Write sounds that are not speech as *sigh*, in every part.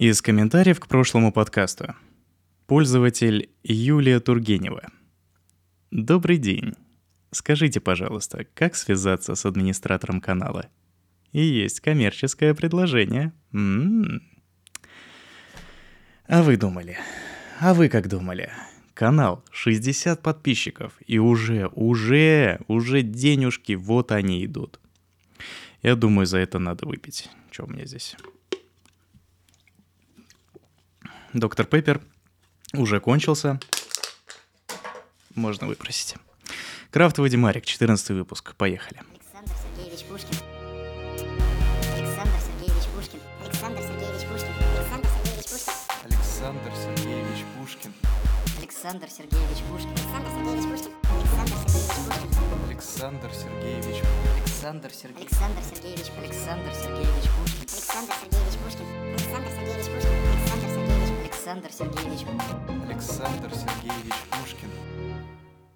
Из комментариев к прошлому подкасту. Пользователь Юлия Тургенева. Добрый день. Скажите, пожалуйста, как связаться с администратором канала? И есть коммерческое предложение. М-м-м. А вы думали? А вы как думали? Канал 60 подписчиков, и уже, уже, уже денежки, вот они идут. Я думаю, за это надо выпить. Что у меня здесь? Доктор Пеппер уже кончился. Можно выпросить. Крафтовый Димарик, 14 выпуск. Поехали. Александр Сергеевич Пушкин. Александр Сергеевич Пушкин. Александр Сергеевич Пушкин. Александр Сергеевич Пушкин. Александр Сергеевич Пушкин. Александр Сергеевич Пушкин. Александр Сергеевич. Александр Сергеевич. Александр Сергеевич Пушкин. Александр Сергеевич Пушкин. Александр Сергеевич Пушкин. Александр Сергеевич. Александр Сергеевич. Александр Сергеевич Пушкин.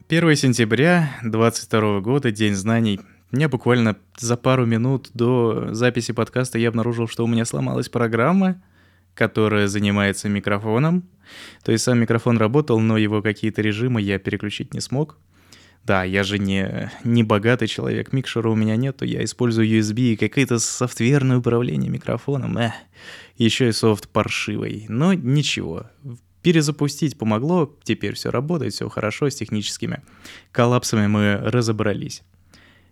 1 сентября 22 года, День знаний. Мне буквально за пару минут до записи подкаста я обнаружил, что у меня сломалась программа, которая занимается микрофоном. То есть сам микрофон работал, но его какие-то режимы я переключить не смог. Да, я же не, не богатый человек, микшера у меня нету, я использую USB и какое-то софтверное управление микрофоном. Эх, еще и софт паршивый. Но ничего, перезапустить помогло, теперь все работает, все хорошо с техническими коллапсами мы разобрались.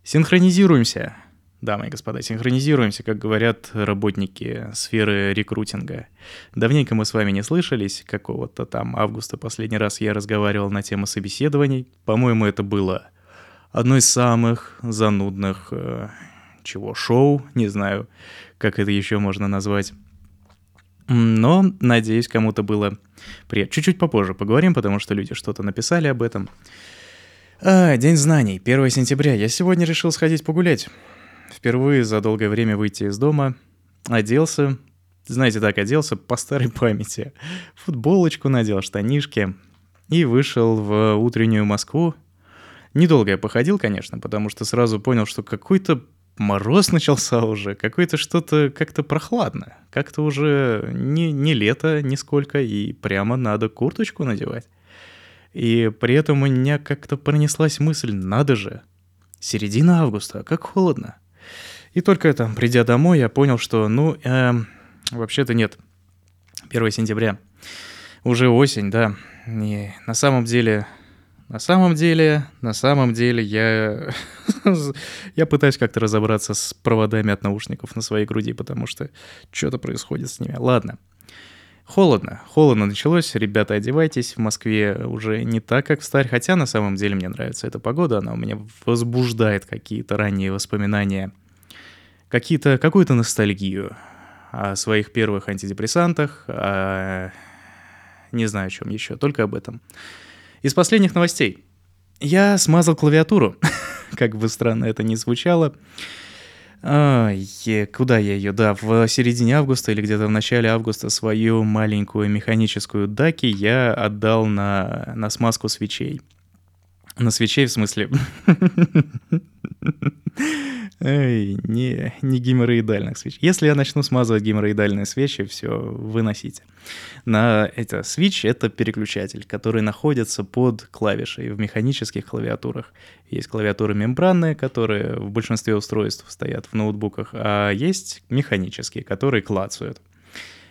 Синхронизируемся дамы и господа, синхронизируемся, как говорят работники сферы рекрутинга. Давненько мы с вами не слышались, какого-то там августа последний раз я разговаривал на тему собеседований. По-моему, это было одно из самых занудных э, чего шоу, не знаю, как это еще можно назвать. Но, надеюсь, кому-то было приятно. Чуть-чуть попозже поговорим, потому что люди что-то написали об этом. А, День знаний, 1 сентября. Я сегодня решил сходить погулять впервые за долгое время выйти из дома, оделся, знаете, так оделся по старой памяти. Футболочку надел, штанишки и вышел в утреннюю Москву. Недолго я походил, конечно, потому что сразу понял, что какой-то мороз начался уже, какое-то что-то как-то прохладно, как-то уже не, не лето нисколько, и прямо надо курточку надевать. И при этом у меня как-то пронеслась мысль, надо же, середина августа, как холодно. И только там, придя домой, я понял, что, ну, э, вообще-то нет. 1 сентября. Уже осень, да. И на самом деле, на самом деле, на самом деле я, *laughs* я пытаюсь как-то разобраться с проводами от наушников на своей груди, потому что что-то происходит с ними. Ладно. Холодно, холодно началось, ребята, одевайтесь, в Москве уже не так, как в старь, хотя на самом деле мне нравится эта погода, она у меня возбуждает какие-то ранние воспоминания какие-то, какую-то ностальгию о своих первых антидепрессантах, о... не знаю о чем еще, только об этом. Из последних новостей. Я смазал клавиатуру, *laughs* как бы странно это ни звучало. А, куда я ее? Да, в середине августа или где-то в начале августа свою маленькую механическую даки я отдал на, на смазку свечей. На свечей, в смысле... *laughs* Эй, не, не геморроидальных свеч. Если я начну смазывать геморроидальные свечи, все, выносите. На это свич — это переключатель, который находится под клавишей в механических клавиатурах. Есть клавиатуры мембранные, которые в большинстве устройств стоят в ноутбуках, а есть механические, которые клацают.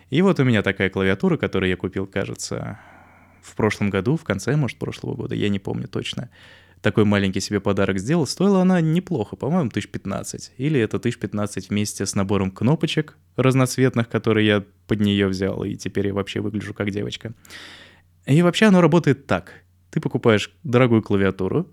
И вот у меня такая клавиатура, которую я купил, кажется, в прошлом году, в конце, может, прошлого года, я не помню точно такой маленький себе подарок сделал, стоила она неплохо, по-моему, 1015. Или это 1015 вместе с набором кнопочек разноцветных, которые я под нее взял, и теперь я вообще выгляжу как девочка. И вообще оно работает так. Ты покупаешь дорогую клавиатуру,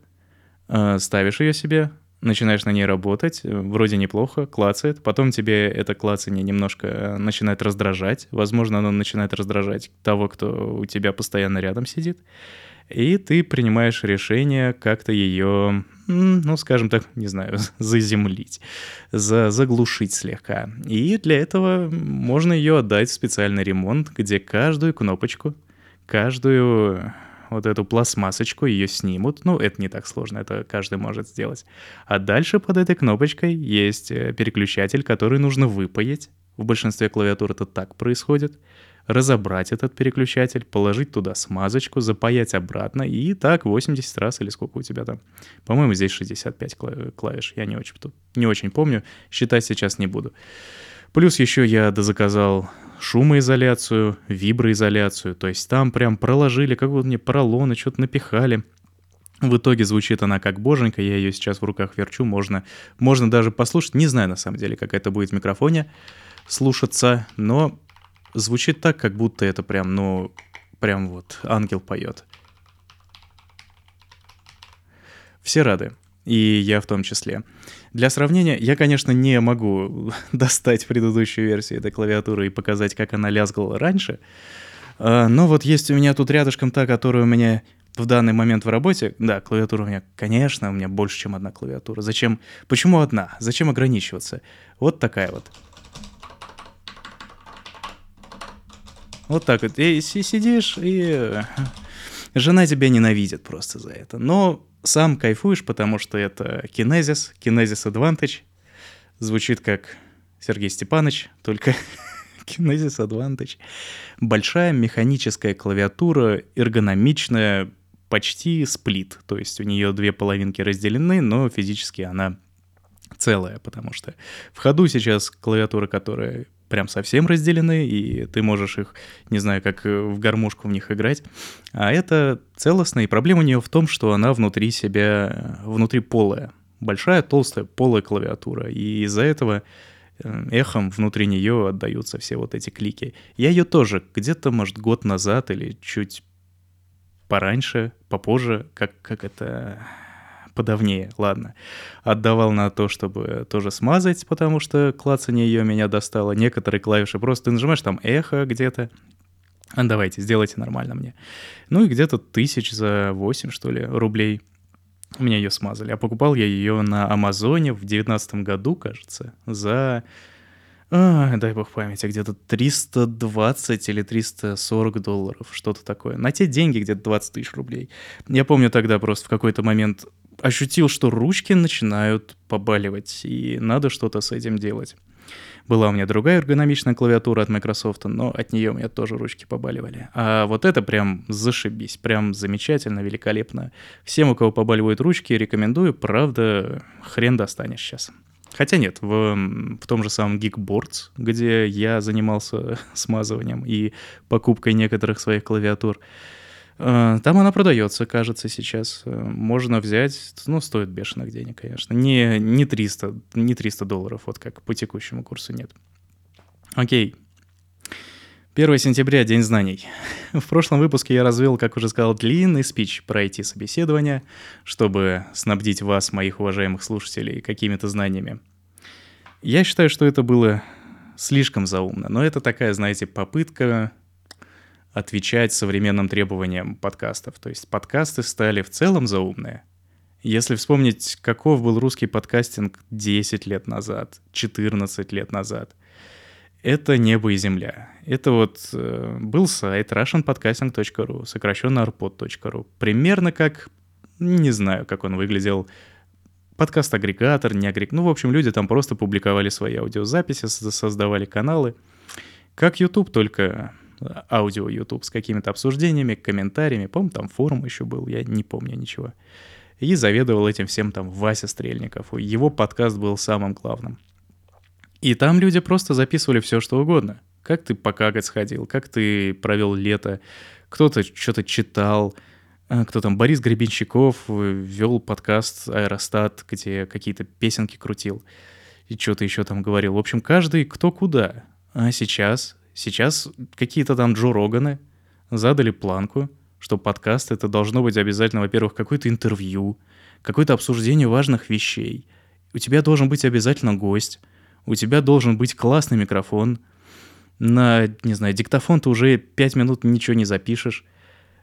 э, ставишь ее себе, начинаешь на ней работать, вроде неплохо, клацает, потом тебе это клацание немножко э, начинает раздражать, возможно, оно начинает раздражать того, кто у тебя постоянно рядом сидит, и ты принимаешь решение как-то ее, ну, скажем так, не знаю, *laughs* заземлить, за, заглушить слегка. И для этого можно ее отдать в специальный ремонт, где каждую кнопочку, каждую вот эту пластмассочку, ее снимут. Ну, это не так сложно, это каждый может сделать. А дальше под этой кнопочкой есть э, переключатель, который нужно выпаять, в большинстве клавиатур это так происходит, разобрать этот переключатель, положить туда смазочку, запаять обратно и так 80 раз или сколько у тебя там. По-моему, здесь 65 клавиш, я не очень, не очень помню, считать сейчас не буду. Плюс еще я дозаказал шумоизоляцию, виброизоляцию, то есть там прям проложили, как вот мне поролоны, что-то напихали. В итоге звучит она как боженька, я ее сейчас в руках верчу, можно, можно даже послушать. Не знаю на самом деле, как это будет в микрофоне слушаться, но звучит так, как будто это прям, ну, прям вот ангел поет. Все рады, и я в том числе. Для сравнения, я, конечно, не могу *laughs* достать предыдущую версию этой клавиатуры и показать, как она лязгала раньше, а, но вот есть у меня тут рядышком та, которая у меня в данный момент в работе, да, клавиатура у меня, конечно, у меня больше, чем одна клавиатура. Зачем? Почему одна? Зачем ограничиваться? Вот такая вот. Вот так вот. И сидишь, и жена тебя ненавидит просто за это. Но сам кайфуешь, потому что это Kinesis, Kinesis Advantage. Звучит как Сергей Степанович, только *laughs* Kinesis Advantage. Большая механическая клавиатура, эргономичная, почти сплит. То есть у нее две половинки разделены, но физически она целая, потому что в ходу сейчас клавиатура, которая прям совсем разделены, и ты можешь их, не знаю, как э, в гармошку в них играть. А это целостно, и проблема у нее в том, что она внутри себя, внутри полая. Большая, толстая, полая клавиатура, и из-за этого э, эхом внутри нее отдаются все вот эти клики. Я ее тоже где-то, может, год назад или чуть пораньше, попозже, как, как это подавнее, ладно. Отдавал на то, чтобы тоже смазать, потому что клацание ее меня достало. Некоторые клавиши просто ты нажимаешь там эхо где-то. А давайте, сделайте нормально мне. Ну и где-то тысяч за 8, что ли, рублей меня ее смазали. А покупал я ее на Амазоне в девятнадцатом году, кажется, за а, дай бог памяти, где-то 320 или 340 долларов, что-то такое. На те деньги где-то 20 тысяч рублей. Я помню тогда просто в какой-то момент ощутил, что ручки начинают побаливать, и надо что-то с этим делать. Была у меня другая эргономичная клавиатура от Microsoft, но от нее у меня тоже ручки побаливали. А вот это прям зашибись, прям замечательно, великолепно. Всем, у кого побаливают ручки, рекомендую, правда, хрен достанешь сейчас. Хотя нет, в, в том же самом Geekboards, где я занимался *laughs* смазыванием и покупкой некоторых своих клавиатур, там она продается, кажется, сейчас. Э, можно взять, ну, стоит бешеных денег, конечно. Не, не, 300, не 300 долларов, вот как по текущему курсу нет. Окей. 1 сентября, День знаний. В прошлом выпуске я развел, как уже сказал, длинный спич про IT-собеседование, чтобы снабдить вас, моих уважаемых слушателей, какими-то знаниями. Я считаю, что это было слишком заумно, но это такая, знаете, попытка отвечать современным требованиям подкастов. То есть подкасты стали в целом заумные. Если вспомнить, каков был русский подкастинг 10 лет назад, 14 лет назад, это небо и земля. Это вот э, был сайт russianpodcasting.ru, сокращенно arpod.ru. Примерно как, не знаю, как он выглядел, подкаст-агрегатор, не агрегатор. Ну, в общем, люди там просто публиковали свои аудиозаписи, создавали каналы. Как YouTube, только аудио YouTube с какими-то обсуждениями, комментариями. Помню, там форум еще был, я не помню ничего. И заведовал этим всем там Вася Стрельников. Его подкаст был самым главным. И там люди просто записывали все, что угодно. Как ты покакать сходил, как ты провел лето, кто-то что-то читал, а, кто там, Борис Гребенщиков вел подкаст «Аэростат», где какие-то песенки крутил и что-то еще там говорил. В общем, каждый кто куда. А сейчас Сейчас какие-то там Джо Роганы задали планку, что подкаст это должно быть обязательно, во-первых, какое-то интервью, какое-то обсуждение важных вещей. У тебя должен быть обязательно гость, у тебя должен быть классный микрофон. На, не знаю, диктофон ты уже пять минут ничего не запишешь.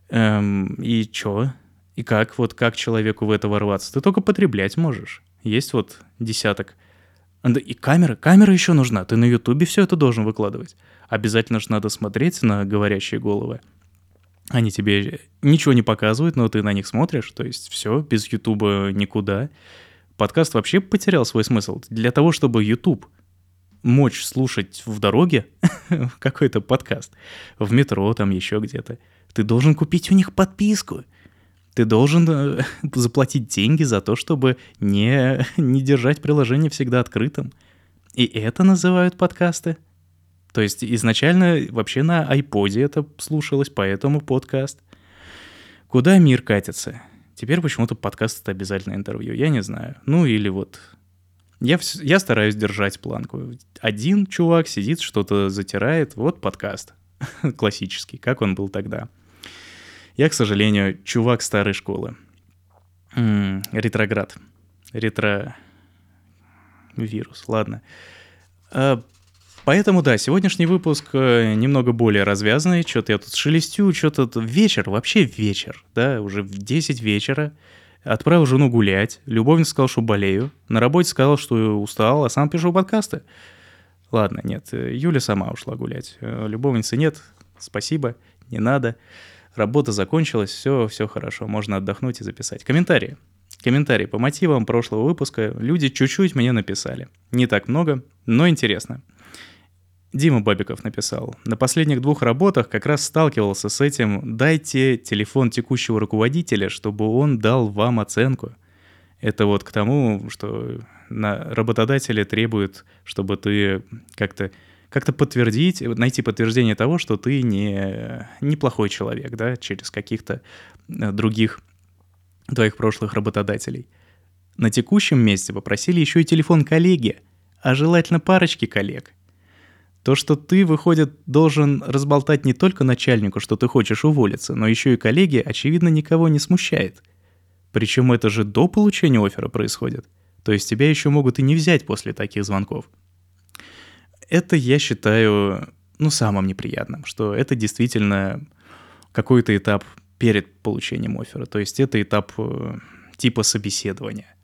Эм, и чё? И как? Вот как человеку в это ворваться? Ты только потреблять можешь. Есть вот десяток. И камера, камера еще нужна. Ты на Ютубе все это должен выкладывать обязательно же надо смотреть на говорящие головы. Они тебе ничего не показывают, но ты на них смотришь, то есть все, без Ютуба никуда. Подкаст вообще потерял свой смысл. Для того, чтобы YouTube мочь слушать в дороге *laughs* какой-то подкаст, в метро там еще где-то, ты должен купить у них подписку. Ты должен э, *laughs* заплатить деньги за то, чтобы не, *laughs* не держать приложение всегда открытым. И это называют подкасты. То есть изначально вообще на айподе это слушалось, поэтому подкаст. Куда мир катится? Теперь почему-то подкаст — это обязательное интервью. Я не знаю. Ну или вот... Я, я стараюсь держать планку. Один чувак сидит, что-то затирает. Вот подкаст. *laughs* Классический, как он был тогда. Я, к сожалению, чувак старой школы. М-м, ретроград. Ретро... Вирус, ладно. А, поэтому, да, сегодняшний выпуск э, немного более развязанный. Что-то я тут шелестю, что-то вечер, вообще вечер, да, уже в 10 вечера. Отправил жену гулять. Любовница сказал, что болею. На работе сказал, что устал, а сам пишу подкасты. Ладно, нет, Юля сама ушла гулять. Э, любовницы нет, спасибо, не надо. Работа закончилась, все, все хорошо, можно отдохнуть и записать. Комментарии. Комментарии по мотивам прошлого выпуска люди чуть-чуть мне написали. Не так много, но интересно. Дима Бабиков написал. На последних двух работах как раз сталкивался с этим «дайте телефон текущего руководителя, чтобы он дал вам оценку». Это вот к тому, что на работодатели требуют, чтобы ты как-то как-то подтвердить, найти подтверждение того, что ты не неплохой человек, да, через каких-то э, других твоих прошлых работодателей. На текущем месте попросили еще и телефон коллеги, а желательно парочки коллег. То, что ты, выходит, должен разболтать не только начальнику, что ты хочешь уволиться, но еще и коллеге, очевидно, никого не смущает. Причем это же до получения оффера происходит. То есть тебя еще могут и не взять после таких звонков. Это я считаю, ну, самым неприятным, что это действительно какой-то этап перед получением оффера. То есть это этап э, типа собеседования.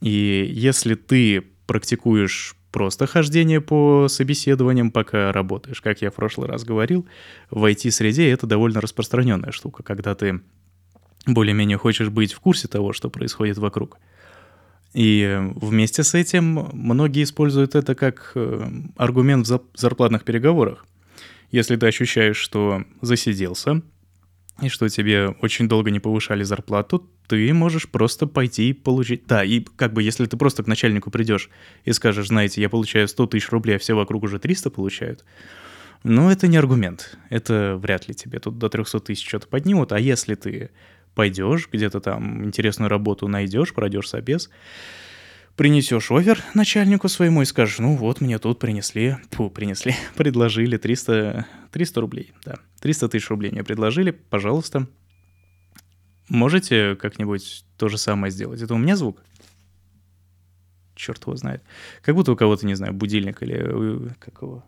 И если ты практикуешь просто хождение по собеседованиям, пока работаешь, как я в прошлый раз говорил, в IT-среде это довольно распространенная штука, когда ты более-менее хочешь быть в курсе того, что происходит вокруг. И вместе с этим многие используют это как э, аргумент в зарплатных переговорах. Если ты ощущаешь, что засиделся, и что тебе очень долго не повышали зарплату, ты можешь просто пойти и получить... Да, и как бы если ты просто к начальнику придешь и скажешь, знаете, я получаю 100 тысяч рублей, а все вокруг уже 300 получают, ну, это не аргумент. Это вряд ли тебе тут до 300 тысяч что-то поднимут. А если ты пойдешь, где-то там интересную работу найдешь, пройдешь собес, принесешь овер начальнику своему и скажешь, ну вот, мне тут принесли, фу, принесли, *laughs* предложили 300, 300 рублей, да, 300 тысяч рублей мне предложили, пожалуйста. Можете как-нибудь то же самое сделать? Это у меня звук? Черт его знает. Как будто у кого-то, не знаю, будильник или какого.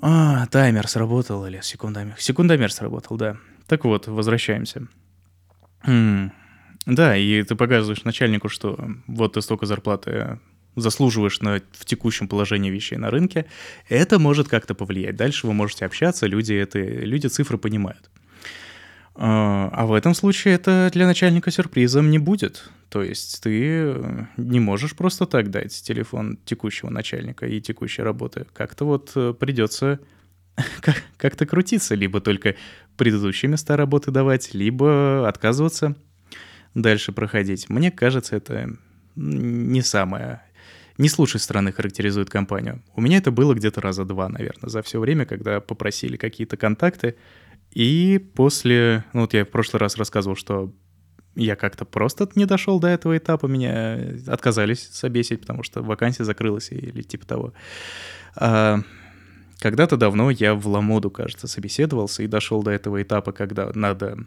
А, таймер сработал или секундомер. Секундомер сработал, да. Так вот, возвращаемся. Да, и ты показываешь начальнику, что вот ты столько зарплаты заслуживаешь на, в текущем положении вещей на рынке, это может как-то повлиять. Дальше вы можете общаться, люди, это, люди цифры понимают. А, а в этом случае это для начальника сюрпризом не будет. То есть ты не можешь просто так дать телефон текущего начальника и текущей работы. Как-то вот э, придется *laughs* как-то крутиться, либо только предыдущие места работы давать, либо отказываться дальше проходить. Мне кажется, это не самое не с лучшей стороны характеризует компанию. У меня это было где-то раза два, наверное, за все время, когда попросили какие-то контакты. И после... Ну, вот я в прошлый раз рассказывал, что я как-то просто не дошел до этого этапа, меня отказались собесить, потому что вакансия закрылась или типа того. А, когда-то давно я в Ламоду, кажется, собеседовался и дошел до этого этапа, когда надо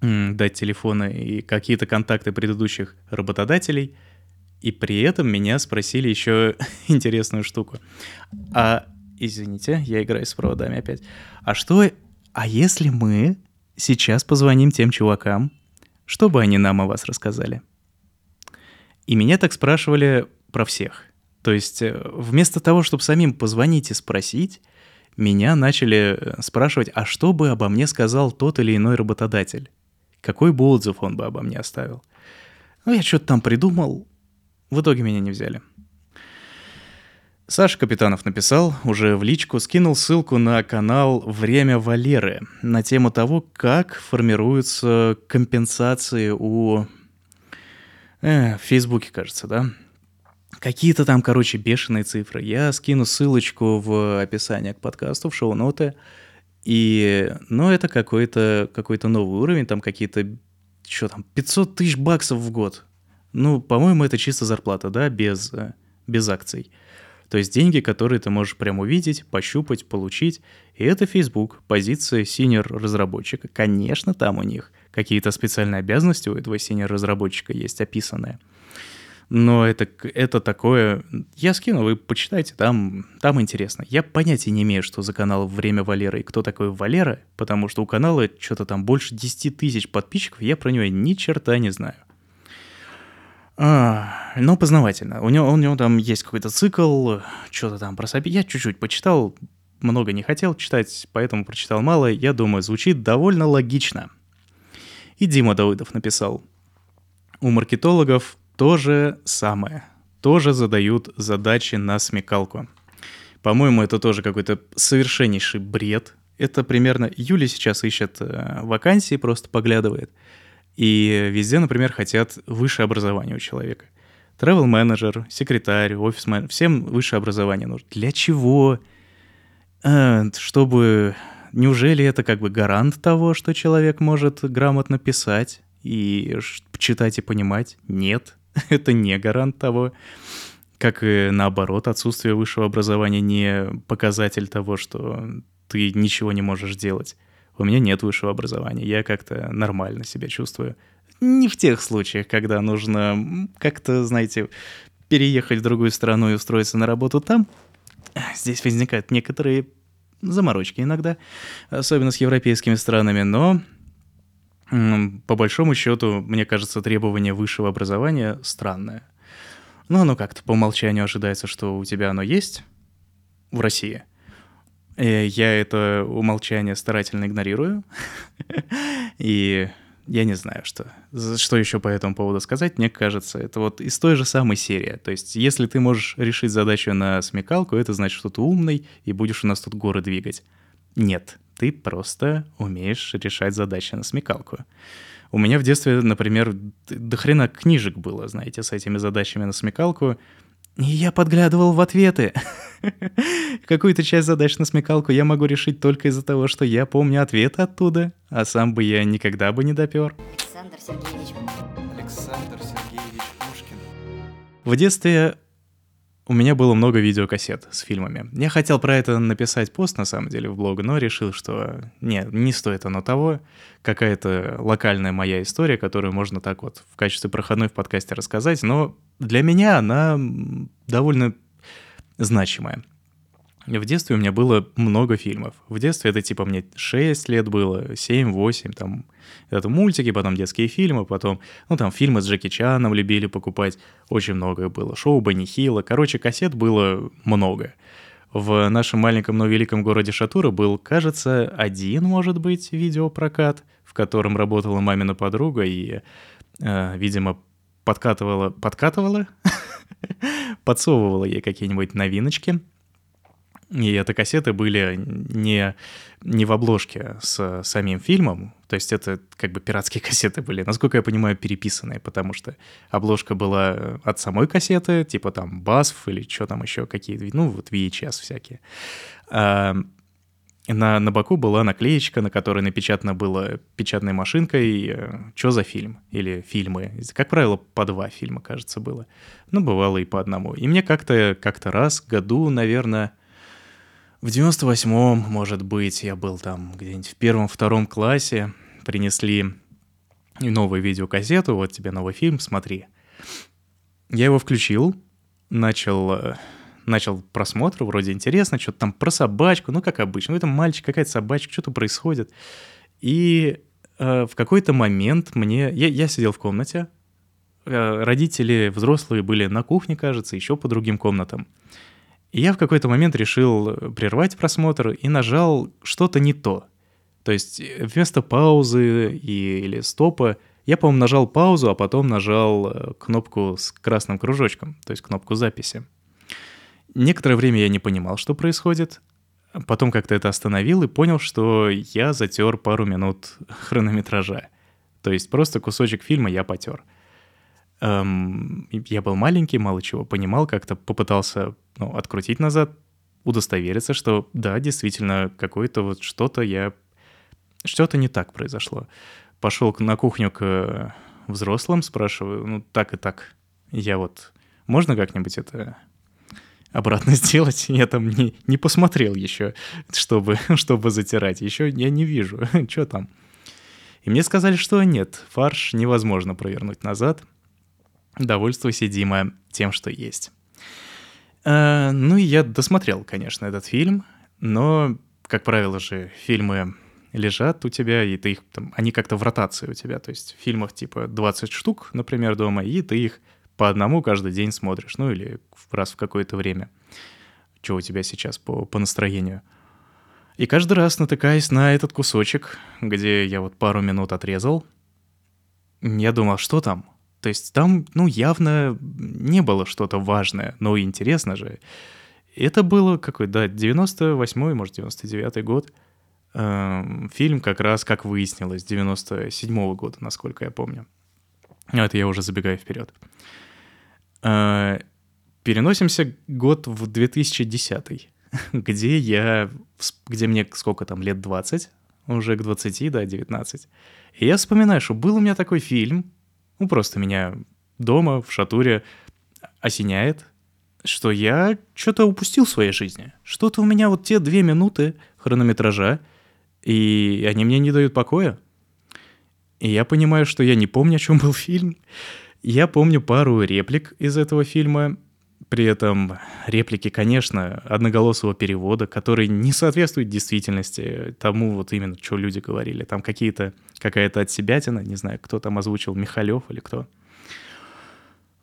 дать телефоны и какие-то контакты предыдущих работодателей, и при этом меня спросили еще *laughs* интересную штуку. А, извините, я играю с проводами опять. А что, а если мы сейчас позвоним тем чувакам, чтобы они нам о вас рассказали? И меня так спрашивали про всех. То есть э, вместо того, чтобы самим позвонить и спросить, меня начали э, спрашивать, а что бы обо мне сказал тот или иной работодатель? Какой бы отзыв он бы обо мне оставил? Ну, я что-то там придумал, в итоге меня не взяли. Саша Капитанов написал, уже в личку скинул ссылку на канал «Время Валеры» на тему того, как формируются компенсации у... Э, в Фейсбуке, кажется, да? Какие-то там, короче, бешеные цифры. Я скину ссылочку в описании к подкасту, в шоу-ноты. И, ну, это какой-то какой новый уровень, там какие-то, что там, 500 тысяч баксов в год. Ну, по-моему, это чисто зарплата, да, без, без акций. То есть деньги, которые ты можешь прям увидеть, пощупать, получить. И это Facebook, позиция синер-разработчика. Конечно, там у них какие-то специальные обязанности у этого синер-разработчика есть описанные. Но это, это такое... Я скину, вы почитайте, там, там интересно. Я понятия не имею, что за канал «Время Валеры» и кто такой Валера, потому что у канала что-то там больше 10 тысяч подписчиков, я про него ни черта не знаю. А, но познавательно. У него, у него там есть какой-то цикл, что-то там про Саби. Я чуть-чуть почитал, много не хотел читать, поэтому прочитал мало. Я думаю, звучит довольно логично. И Дима Давыдов написал. У маркетологов то же самое. Тоже задают задачи на смекалку. По-моему, это тоже какой-то совершеннейший бред. Это примерно... Юля сейчас ищет э, вакансии, просто поглядывает. И везде, например, хотят высшее образование у человека. Travel менеджер секретарь, офис менеджер, всем высшее образование нужно. Для чего? А, чтобы... Неужели это как бы гарант того, что человек может грамотно писать и читать и понимать? Нет, *laughs* это не гарант того. Как и наоборот, отсутствие высшего образования не показатель того, что ты ничего не можешь делать. У меня нет высшего образования, я как-то нормально себя чувствую. Не в тех случаях, когда нужно как-то, знаете, переехать в другую страну и устроиться на работу там. Здесь возникают некоторые заморочки иногда, особенно с европейскими странами, но по большому счету, мне кажется, требование высшего образования странное. Ну, оно как-то по умолчанию ожидается, что у тебя оно есть в России. Э, я это умолчание старательно игнорирую. *laughs* И я не знаю, что, что еще по этому поводу сказать. Мне кажется, это вот из той же самой серии. То есть, если ты можешь решить задачу на смекалку, это значит, что ты умный и будешь у нас тут горы двигать. Нет, ты просто умеешь решать задачи на смекалку. У меня в детстве, например, до хрена книжек было, знаете, с этими задачами на смекалку. И я подглядывал в ответы. *laughs* Какую-то часть задач на смекалку я могу решить только из-за того, что я помню ответы оттуда, а сам бы я никогда бы не допер. Александр Сергеевич. Александр Сергеевич Пушкин. В детстве у меня было много видеокассет с фильмами. Я хотел про это написать пост, на самом деле, в блог, но решил, что нет, не стоит оно того. Какая-то локальная моя история, которую можно так вот в качестве проходной в подкасте рассказать, но для меня она довольно значимая. В детстве у меня было много фильмов. В детстве это типа мне 6 лет было, 7-8, там. Это мультики, потом детские фильмы, потом, ну там фильмы с Джеки Чаном любили покупать, очень много было, шоу Бенни Хилла, короче, кассет было много. В нашем маленьком, но великом городе Шатура был, кажется, один, может быть, видеопрокат, в котором работала мамина подруга и, э, видимо, подкатывала, подкатывала, *laughs* подсовывала ей какие-нибудь новиночки, и это кассеты были не, не в обложке с самим фильмом, то есть это как бы пиратские *laughs* кассеты были, насколько я понимаю, переписанные, потому что обложка была от самой кассеты, типа там BASF или что там еще какие-то, ну вот VHS всякие. А на, на боку была наклеечка, на которой напечатано было печатной машинкой э, «Чё за фильм?» или «Фильмы». Как правило, по два фильма, кажется, было. Ну, бывало и по одному. И мне как-то как раз году, наверное, в 98-м, может быть, я был там где-нибудь в первом-втором классе, принесли новую видеокассету, вот тебе новый фильм, смотри. Я его включил, начал, э, начал просмотр, вроде интересно, что-то там про собачку, ну, как обычно, ну, это мальчик, какая-то собачка, что-то происходит. И э, в какой-то момент мне... Я, я сидел в комнате, э, родители взрослые были на кухне, кажется, еще по другим комнатам. И я в какой-то момент решил э, прервать просмотр и нажал что-то не то. То есть э, вместо паузы и, или стопа я, по-моему, нажал паузу, а потом нажал э, кнопку с красным кружочком, то есть кнопку записи. Некоторое время я не понимал, что происходит. Потом как-то это остановил и понял, что я затер пару минут *laughs* хронометража. То есть просто кусочек фильма я потер. Эм, я был маленький, мало чего понимал, как-то попытался ну, открутить назад, удостовериться, что да, действительно, какое-то вот что-то я... Что-то не так произошло. Пошел на кухню к взрослым, спрашиваю, ну так и так, я вот... Можно как-нибудь это обратно *laughs* сделать. Я там не, не посмотрел еще, чтобы, *laughs* чтобы затирать. Еще я не вижу, *laughs* что там. И мне сказали, что нет, фарш невозможно провернуть назад. Довольствуйся, Дима, тем, что есть. А, ну и я досмотрел, конечно, этот фильм, но, как правило же, фильмы лежат у тебя, и ты их там, они как-то в ротации у тебя, то есть в фильмах типа 20 штук, например, дома, и ты их по одному каждый день смотришь, ну или раз в какое-то время. Что у тебя сейчас по, по настроению? И каждый раз натыкаясь на этот кусочек, где я вот пару минут отрезал, я думал, что там? То есть там, ну, явно не было что-то важное, но интересно же. Это было какой, да, 98-й, может, 99-й год. Эм, фильм как раз, как выяснилось, 97-го года, насколько я помню. Это я уже забегаю вперед. Э, переносимся год в 2010, *laughs* где я, где мне сколько там, лет 20, уже к 20, да, 19. И я вспоминаю, что был у меня такой фильм, ну просто меня дома в шатуре осеняет, что я что-то упустил в своей жизни. Что-то у меня вот те две минуты хронометража, и они мне не дают покоя. И я понимаю, что я не помню, о чем был *laughs* фильм. Я помню пару реплик из этого фильма, при этом реплики, конечно, одноголосого перевода, который не соответствует действительности тому вот именно, что люди говорили. Там какие-то, какая-то отсебятина, не знаю, кто там озвучил, Михалев или кто.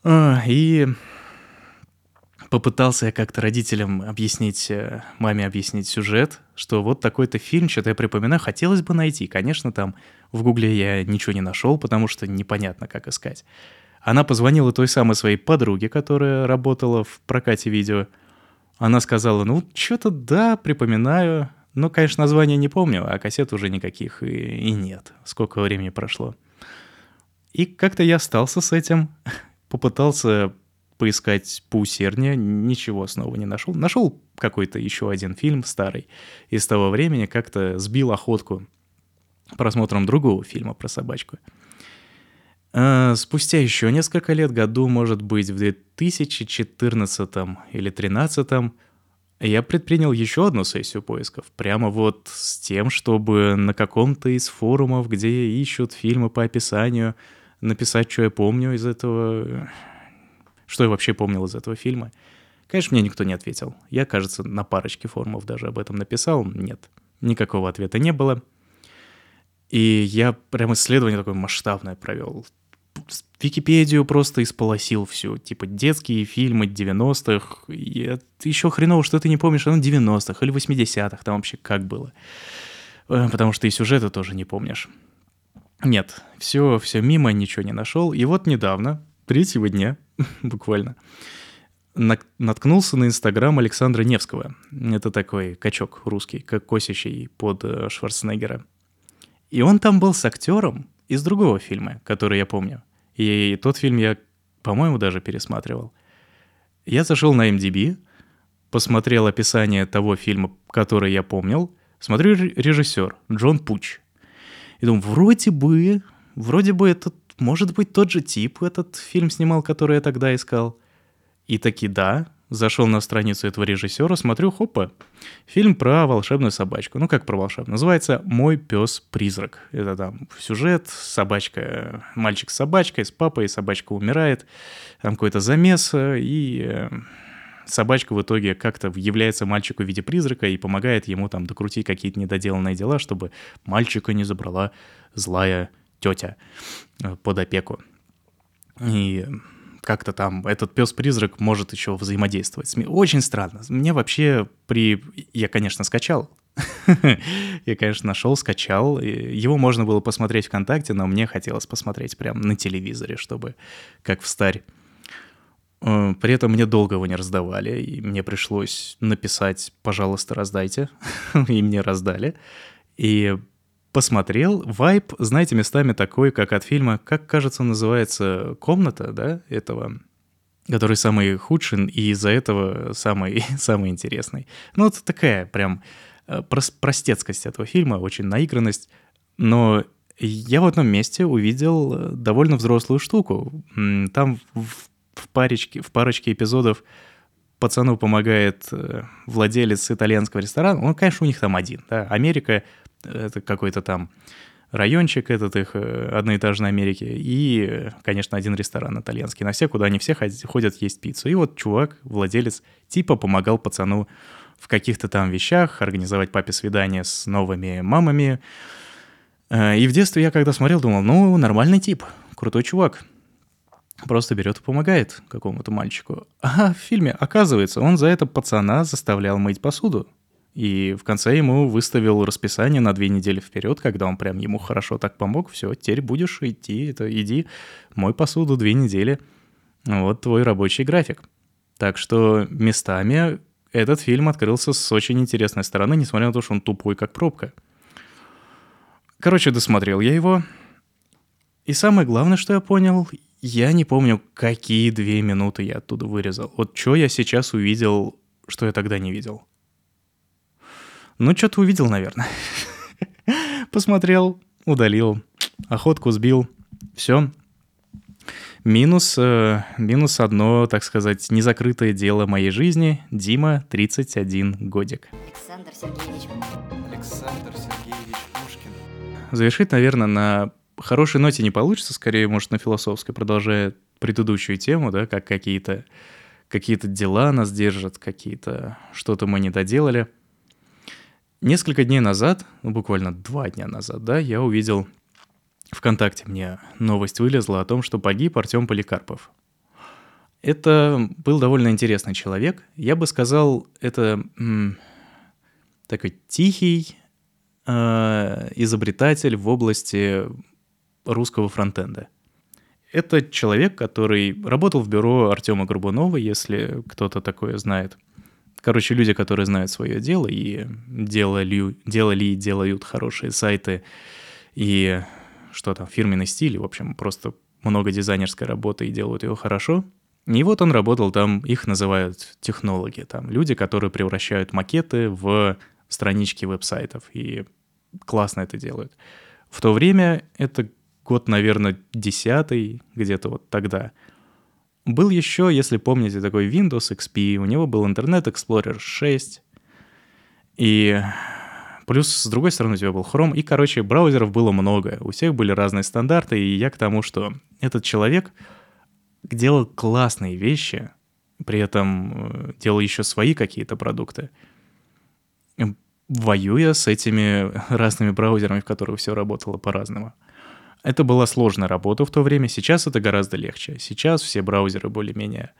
А, и попытался я как-то родителям объяснить, э, маме объяснить сюжет, что вот такой-то фильм, что-то я припоминаю, хотелось бы найти. Конечно, там в гугле я ничего не нашел, потому что непонятно, как искать. Она позвонила той самой своей подруге, которая работала в прокате видео. Она сказала, ну, что-то да, припоминаю, но, конечно, название не помню, а кассет уже никаких и, и нет. Сколько времени прошло. И как-то я остался с этим, попытался поискать поусерднее, ничего снова не нашел. Нашел какой-то еще один фильм старый из того времени, как-то сбил охотку просмотром другого фильма про собачку. А, спустя еще несколько лет, году, может быть, в 2014 или 2013, я предпринял еще одну сессию поисков. Прямо вот с тем, чтобы на каком-то из форумов, где ищут фильмы по описанию, написать, что я помню из этого... Что я вообще помнил из этого фильма. Конечно, мне никто не ответил. Я, кажется, на парочке форумов даже об этом написал. Нет, никакого ответа не было. И я прям исследование такое масштабное провел. Википедию просто исполосил всю. Типа детские фильмы 90-х. И еще хреново, что ты не помнишь, оно 90-х или 80-х. Там вообще как было. Э, потому что и сюжеты тоже не помнишь. Нет, все, все мимо, ничего не нашел. И вот недавно, третьего дня, *laughs* буквально, наткнулся на Инстаграм Александра Невского. Это такой качок русский, как косящий под э, Шварценеггера. И он там был с актером из другого фильма, который я помню. И тот фильм я, по-моему, даже пересматривал. Я зашел на MDB, посмотрел описание того фильма, который я помнил, смотрю режиссер Джон Пуч. И думаю, вроде бы, вроде бы этот, может быть, тот же тип этот фильм снимал, который я тогда искал. И таки да, Зашел на страницу этого режиссера, смотрю, хопа, фильм про волшебную собачку. Ну, как про волшебную? Называется «Мой пес-призрак». Это там сюжет, собачка, мальчик с собачкой, с папой, собачка умирает, там какой-то замес, и э, собачка в итоге как-то является мальчику в виде призрака и помогает ему там докрутить какие-то недоделанные дела, чтобы мальчика не забрала злая тетя э, под опеку. И как-то там этот пес-призрак может еще взаимодействовать. Очень странно. Мне вообще при... Я, конечно, скачал. *laughs* Я, конечно, нашел, скачал. Его можно было посмотреть ВКонтакте, но мне хотелось посмотреть прямо на телевизоре, чтобы как в старь Э, при этом мне долго его не раздавали, и мне пришлось написать «пожалуйста, раздайте», *laughs* и мне раздали. И посмотрел, вайп, знаете, местами такой, как от фильма, как, кажется, называется «Комната», да, этого, который самый худший, и из-за этого самый, *laughs* самый интересный. Ну, это такая прям э, простецкость этого фильма, очень наигранность, но я в одном месте увидел э, довольно взрослую штуку. Там в в парочке, в парочке эпизодов пацану помогает э, владелец итальянского ресторана. Он, конечно, у них там один. Да? Америка — это какой-то там райончик этот их э, одноэтажной Америки. И, конечно, один ресторан итальянский на все, куда они все ходят есть пиццу. И вот чувак, владелец, типа помогал пацану в каких-то там вещах, организовать папе свидание с новыми мамами. Э, и в детстве я когда смотрел, думал, ну, нормальный тип, крутой чувак просто берет и помогает какому-то мальчику. А в фильме, оказывается, он за это пацана заставлял мыть посуду. И в конце ему выставил расписание на две недели вперед, когда он прям ему хорошо так помог. Все, теперь будешь идти, это иди, мой посуду две недели. Вот твой рабочий график. Так что местами этот фильм открылся с очень интересной стороны, несмотря на то, что он тупой, как пробка. Короче, досмотрел я его. И самое главное, что я понял, я не помню, какие две минуты я оттуда вырезал. Вот что я сейчас увидел, что я тогда не видел. Ну, что-то увидел, наверное. *laughs* Посмотрел, удалил, охотку сбил. Все. Минус, э, минус одно, так сказать, незакрытое дело моей жизни. Дима, 31 годик. Александр Сергеевич. Александр Сергеевич Пушкин. Завершить, наверное, на хорошей ноте не получится, скорее, может, на философской, продолжая предыдущую тему, да, как какие-то какие-то дела нас держат, какие-то что-то мы не доделали. Несколько дней назад, ну, буквально два дня назад, да, я увидел ВКонтакте мне новость вылезла о том, что погиб Артем Поликарпов. Это был довольно интересный человек. Я бы сказал, это м, такой тихий э, изобретатель в области русского фронтенда. Это человек, который работал в бюро Артема Горбунова, если кто-то такое знает. Короче, люди, которые знают свое дело и делали, делали и делают хорошие сайты и что там, фирменный стиль, в общем, просто много дизайнерской работы и делают его хорошо. И вот он работал там, их называют технологи, там люди, которые превращают макеты в странички веб-сайтов, и классно это делают. В то время это год, наверное, десятый, где-то вот тогда. Был еще, если помните, такой Windows XP, у него был Internet Explorer 6, и плюс, с другой стороны, у тебя был Chrome, и, короче, браузеров было много, у всех были разные стандарты, и я к тому, что этот человек делал классные вещи, при этом э, делал еще свои какие-то продукты, воюя с этими *laughs* разными браузерами, в которых все работало по-разному. Это была сложная работа в то время, сейчас это гораздо легче. Сейчас все браузеры более-менее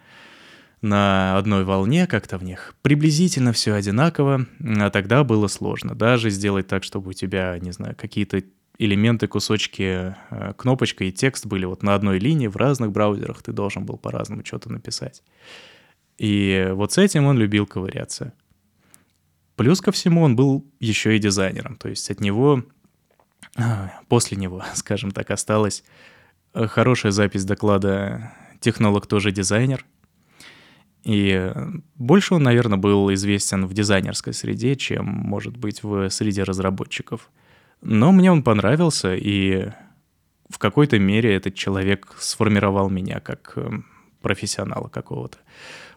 на одной волне, как-то в них приблизительно все одинаково, а тогда было сложно. Даже сделать так, чтобы у тебя, не знаю, какие-то элементы, кусочки, э, кнопочка и текст были вот на одной линии в разных браузерах, ты должен был по-разному что-то написать. И вот с этим он любил ковыряться. Плюс ко всему он был еще и дизайнером, то есть от него после него, *laughs* скажем так, осталась э, хорошая запись доклада «Технолог тоже дизайнер». И больше он, наверное, был известен в дизайнерской среде, чем, может быть, в среде разработчиков. Но мне он понравился, и в какой-то мере этот человек сформировал меня как э, профессионала какого-то.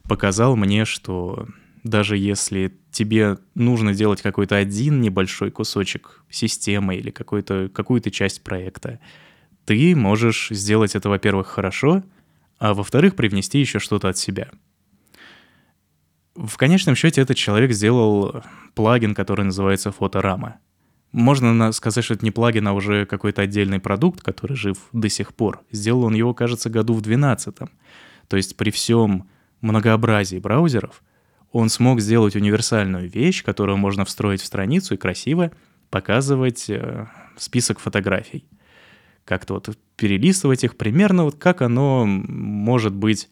Показал мне, что даже если тебе нужно делать какой-то один небольшой кусочек системы или какую-то какую часть проекта, ты можешь сделать это, во-первых, хорошо, а во-вторых, привнести еще что-то от себя. В конечном счете этот человек сделал плагин, который называется фоторама. Можно сказать, что это не плагин, а уже какой-то отдельный продукт, который жив до сих пор. Сделал он его, кажется, году в 12 То есть при всем многообразии браузеров — он смог сделать универсальную вещь, которую можно встроить в страницу и красиво показывать э, список фотографий. Как-то вот перелистывать их примерно вот как оно может быть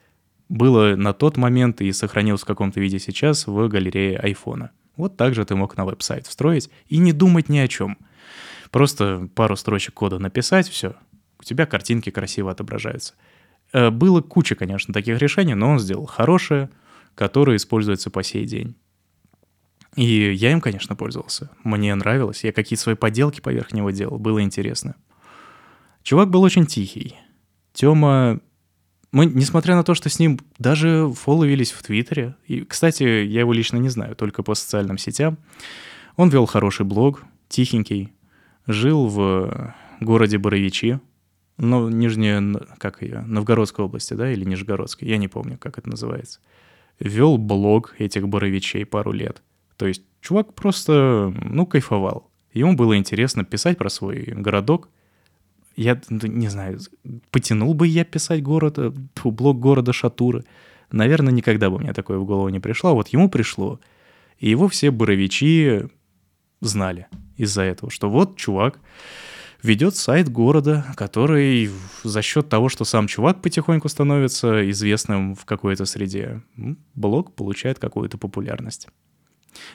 было на тот момент и сохранилось в каком-то виде сейчас в галерее айфона. Вот так же ты мог на веб-сайт встроить и не думать ни о чем. Просто пару строчек кода написать, все, у тебя картинки красиво отображаются. Э, было куча, конечно, таких решений, но он сделал хорошее, которое используется по сей день. И я им, конечно, пользовался. Мне нравилось. Я какие-то свои поделки поверх него делал. Было интересно. Чувак был очень тихий. Тёма... Мы, несмотря на то, что с ним даже фолловились в Твиттере, и, кстати, я его лично не знаю, только по социальным сетям, он вел хороший блог, тихенький, жил в городе Боровичи, но Нижняя, как ее, Новгородской области, да, или Нижегородской, я не помню, как это называется. Вел блог этих Боровичей пару лет. То есть чувак просто, ну, кайфовал. Ему было интересно писать про свой городок. Я не знаю, потянул бы я писать город, э, блог города Шатуры. Наверное, никогда бы мне такое в голову не пришло. А вот ему пришло. И его все боровичи знали из-за этого, что вот чувак ведет сайт города, который за счет того, что сам чувак потихоньку становится известным в какой-то среде, блог получает какую-то популярность.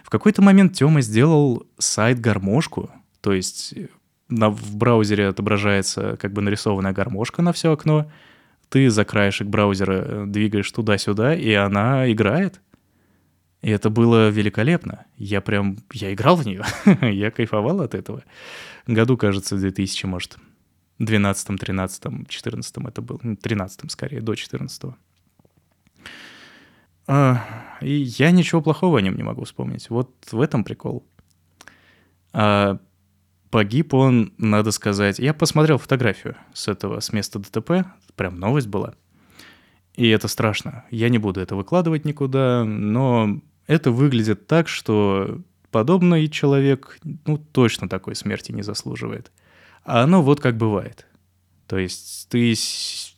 В какой-то момент Тёма сделал сайт-гармошку, то есть э, на, в браузере отображается как бы нарисованная гармошка на все окно, ты за краешек браузера э, двигаешь туда-сюда, и она играет. И это было великолепно. Я прям, я играл в нее, *laughs* я кайфовал от этого. Году, кажется, 2000, может, 12 13 14 это был. 13 скорее, до 14 а, и я ничего плохого о нем не могу вспомнить. Вот в этом прикол. А, погиб он, надо сказать... Я посмотрел фотографию с этого, с места ДТП. Прям новость была. И это страшно. Я не буду это выкладывать никуда, но это выглядит так, что подобный человек, ну, точно такой смерти не заслуживает. А оно вот как бывает. То есть ты,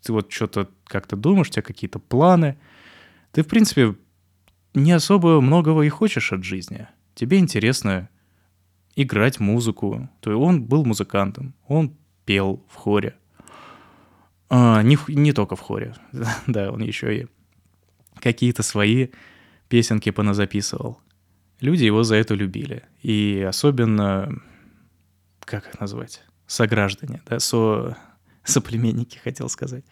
ты вот что-то как-то думаешь, у тебя какие-то планы — ты, в принципе, не особо многого и хочешь от жизни. Тебе интересно играть музыку. То есть он был музыкантом, он пел в хоре. А, не, не только в хоре, *laughs* да, он еще и какие-то свои песенки поназаписывал. Люди его за это любили. И особенно, как их назвать, сограждане, да, со, соплеменники, хотел сказать,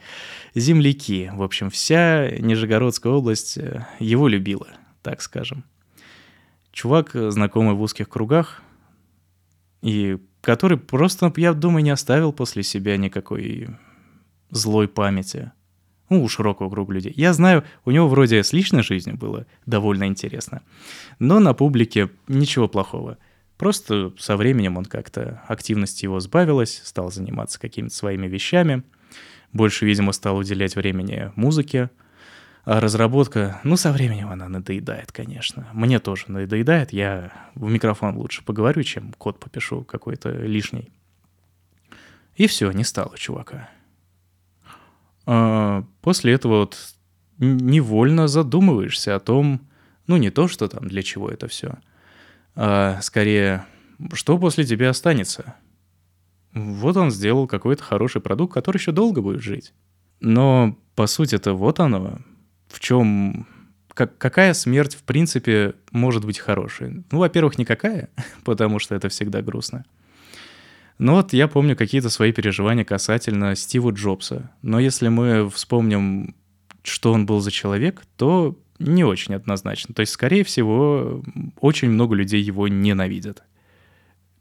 земляки. В общем, вся Нижегородская область э, его любила, так скажем. Чувак, э, знакомый в узких кругах, и который просто, я думаю, не оставил после себя никакой злой памяти. Ну, у широкого круга людей. Я знаю, у него вроде с личной жизнью было довольно интересно, но на публике ничего плохого – Просто со временем он как-то, активность его сбавилась, стал заниматься какими-то своими вещами, больше, видимо, стал уделять времени музыке, а разработка, ну, со временем она надоедает, конечно. Мне тоже надоедает, я в микрофон лучше поговорю, чем код попишу какой-то лишний. И все, не стало чувака. А после этого вот невольно задумываешься о том, ну, не то, что там, для чего это все — а скорее, что после тебя останется? Вот он сделал какой-то хороший продукт, который еще долго будет жить. Но, по сути, это вот оно, в чем... Как, какая смерть, в принципе, может быть хорошей? Ну, во-первых, никакая, *laughs* потому что это всегда грустно. Но вот я помню какие-то свои переживания касательно Стива Джобса. Но если мы вспомним, что он был за человек, то не очень однозначно. То есть, скорее всего, очень много людей его ненавидят.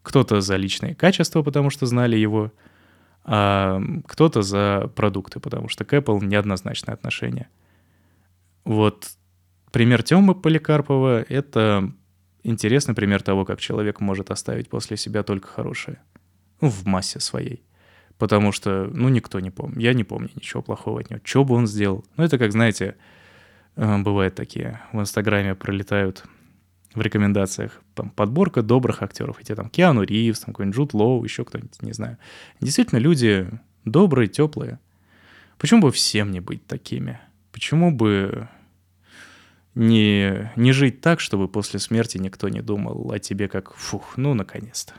Кто-то за личные качества, потому что знали его, а кто-то за продукты, потому что к Apple неоднозначное отношение. Вот пример Тёмы Поликарпова — это интересный пример того, как человек может оставить после себя только хорошее. Ну, в массе своей. Потому что, ну, никто не помнит. Я не помню ничего плохого от него. Что бы он сделал? Ну, это как, знаете, Э, бывают такие, в Инстаграме пролетают в рекомендациях там, подборка добрых актеров. Эти там Киану Ривз, там какой-нибудь Джуд Лоу, еще кто-нибудь, не знаю. Действительно, люди добрые, теплые. Почему бы всем не быть такими? Почему бы не, не жить так, чтобы после смерти никто не думал о тебе как «фух, ну, наконец-то».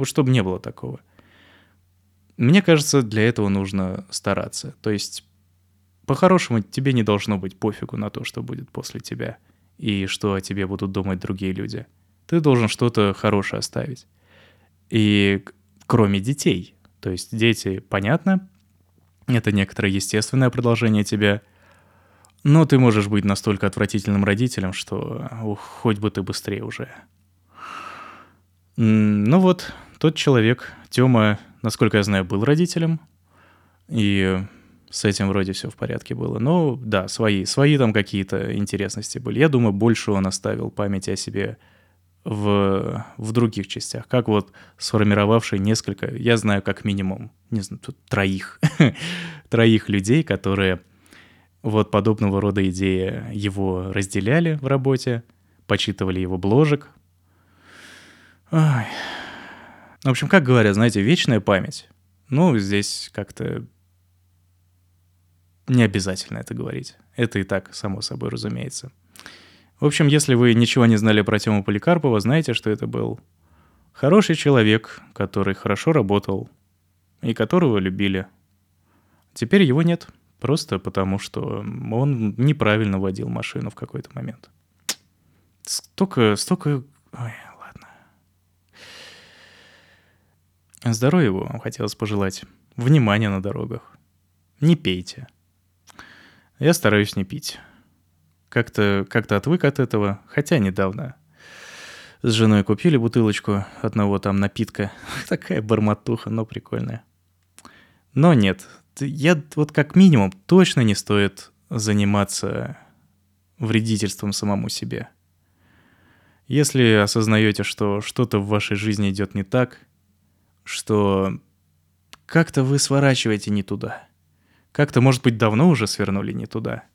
Вот чтобы не было такого. Мне кажется, для этого нужно стараться. То есть по-хорошему тебе не должно быть пофигу на то, что будет после тебя и что о тебе будут думать другие люди. Ты должен что-то хорошее оставить. И кроме детей. То есть дети, понятно, это некоторое естественное продолжение тебя, но ты можешь быть настолько отвратительным родителем, что ух, хоть бы ты быстрее уже. Ну вот, тот человек, Тёма, насколько я знаю, был родителем, и с этим вроде все в порядке было. Но да, свои, свои там какие-то интересности были. Я думаю, больше он оставил памяти о себе в, в других частях. Как вот сформировавший несколько, я знаю как минимум, не знаю, тут троих, *laughs* троих людей, которые вот подобного рода идеи его разделяли в работе, почитывали его бложек. Ой. В общем, как говорят, знаете, вечная память. Ну, здесь как-то не обязательно это говорить. Это и так, само собой, разумеется. В общем, если вы ничего не знали про Тему Поликарпова, знаете, что это был хороший человек, который хорошо работал и которого любили. Теперь его нет, просто потому что он неправильно водил машину в какой-то момент. Столько, столько... Ой, ладно. Здоровья вам хотелось пожелать. Внимания на дорогах. Не пейте. Я стараюсь не пить. Как-то как отвык от этого, хотя недавно с женой купили бутылочку одного там напитка. *laughs* Такая барматуха, но прикольная. Но нет, я вот как минимум точно не стоит заниматься вредительством самому себе. Если осознаете, что что-то в вашей жизни идет не так, что как-то вы сворачиваете не туда, как-то, может быть, давно уже свернули не туда –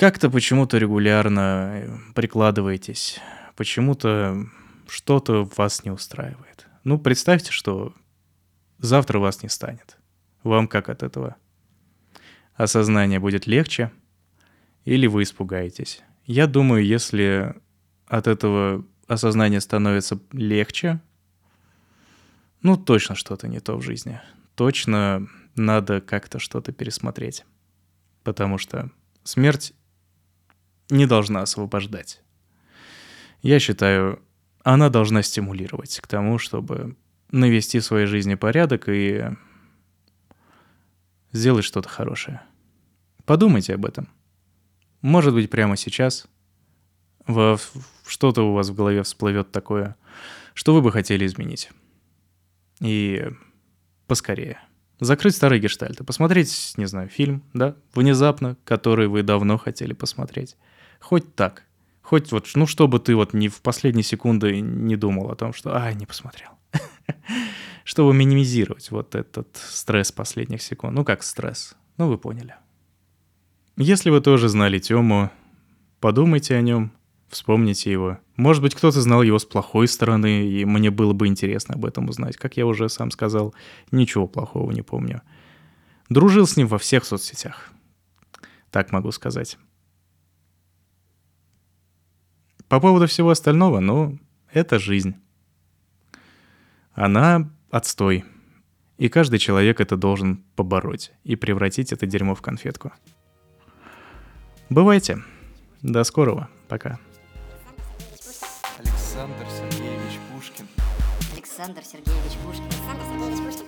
как-то почему-то регулярно э, прикладываетесь, почему-то что-то вас не устраивает. Ну, представьте, что завтра вас не станет. Вам как от этого? Осознание будет легче или вы испугаетесь? Я думаю, если от этого осознание становится легче, ну, точно что-то не то в жизни. Точно надо как-то что-то пересмотреть. Потому что смерть не должна освобождать. Я считаю, она должна стимулировать к тому, чтобы навести в своей жизни порядок и сделать что-то хорошее. Подумайте об этом. Может быть, прямо сейчас что-то у вас в голове всплывет такое, что вы бы хотели изменить. И поскорее. Закрыть старые гештальты, посмотреть, не знаю, фильм, да, внезапно, который вы давно хотели посмотреть. Хоть так. Хоть вот, ну, чтобы ты вот не в последние секунды не думал о том, что, ай, не посмотрел. *laughs* Чтобы минимизировать вот этот стресс последних секунд. Ну, как стресс. Ну, вы поняли. Если вы тоже знали Тему, подумайте о нем, вспомните его. Может быть, кто-то знал его с плохой стороны, и мне было бы интересно об этом узнать. Как я уже сам сказал, ничего плохого не помню. Дружил с ним во всех соцсетях. Так могу сказать. По поводу всего остального, ну, это жизнь. Она отстой. И каждый человек это должен побороть и превратить это дерьмо в конфетку. Бывайте. До скорого. Пока. Александр Сергеевич Пушкин. Александр Сергеевич Пушкин.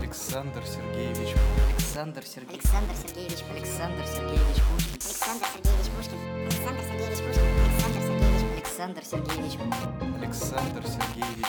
Александр Сергеевич Александр Сергеевич Александр Сергеевич Пушкин. Александр Сергеевич Пушкин. Александр Сергеевич Пушкин. Александр Сергеевич Александр Сергеевич Александр Сергеевич